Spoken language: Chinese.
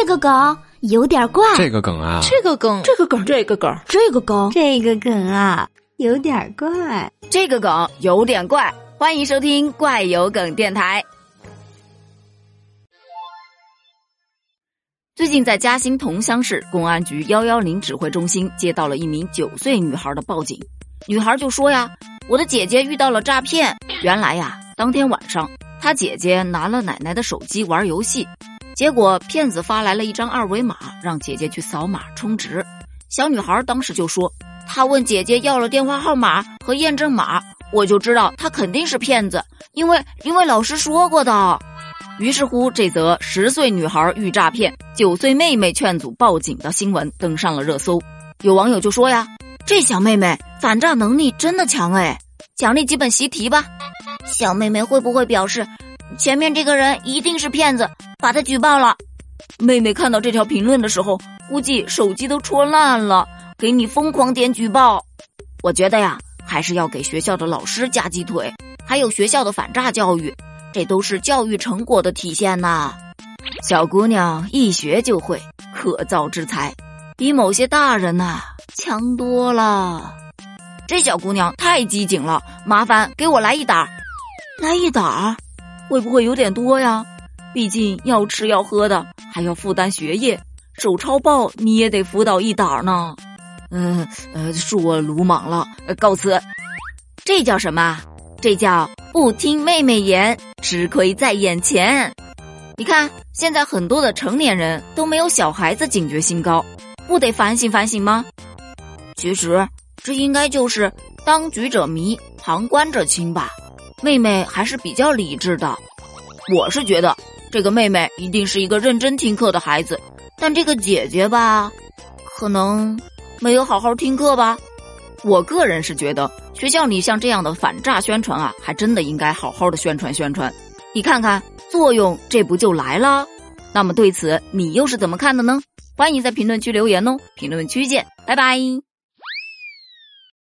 这个梗有点怪，这个梗啊，这个梗，这个梗，这个梗，这个梗，这个梗啊，有点怪，这个梗有点怪。欢迎收听怪有梗电台。最近在嘉兴桐乡市公安局幺幺零指挥中心接到了一名九岁女孩的报警，女孩就说呀：“我的姐姐遇到了诈骗。原来呀，当天晚上她姐姐拿了奶奶的手机玩游戏，结果骗子发来了一张二维码，让姐姐去扫码充值。小女孩当时就说，她问姐姐要了电话号码和验证码。”我就知道她肯定是骗子，因为因为老师说过的。于是乎，这则十岁女孩遇诈骗，九岁妹妹劝阻报警的新闻登上了热搜。有网友就说呀：“这小妹妹反诈能力真的强哎，奖励几本习题吧。”小妹妹会不会表示前面这个人一定是骗子，把他举报了？妹妹看到这条评论的时候，估计手机都戳烂了，给你疯狂点举报。我觉得呀。还是要给学校的老师加鸡腿，还有学校的反诈教育，这都是教育成果的体现呐。小姑娘一学就会，可造之才，比某些大人呐强多了。这小姑娘太机警了，麻烦给我来一打，来一打，会不会有点多呀？毕竟要吃要喝的，还要负担学业，手抄报你也得辅导一打呢。嗯呃，恕我鲁莽了，告辞。这叫什么？这叫不听妹妹言，吃亏在眼前。你看，现在很多的成年人都没有小孩子警觉性高，不得反省反省吗？其实，这应该就是当局者迷，旁观者清吧。妹妹还是比较理智的，我是觉得这个妹妹一定是一个认真听课的孩子，但这个姐姐吧，可能。没有好好听课吧？我个人是觉得学校里像这样的反诈宣传啊，还真的应该好好的宣传宣传。你看看作用，这不就来了？那么对此你又是怎么看的呢？欢迎在评论区留言哦！评论区见，拜拜。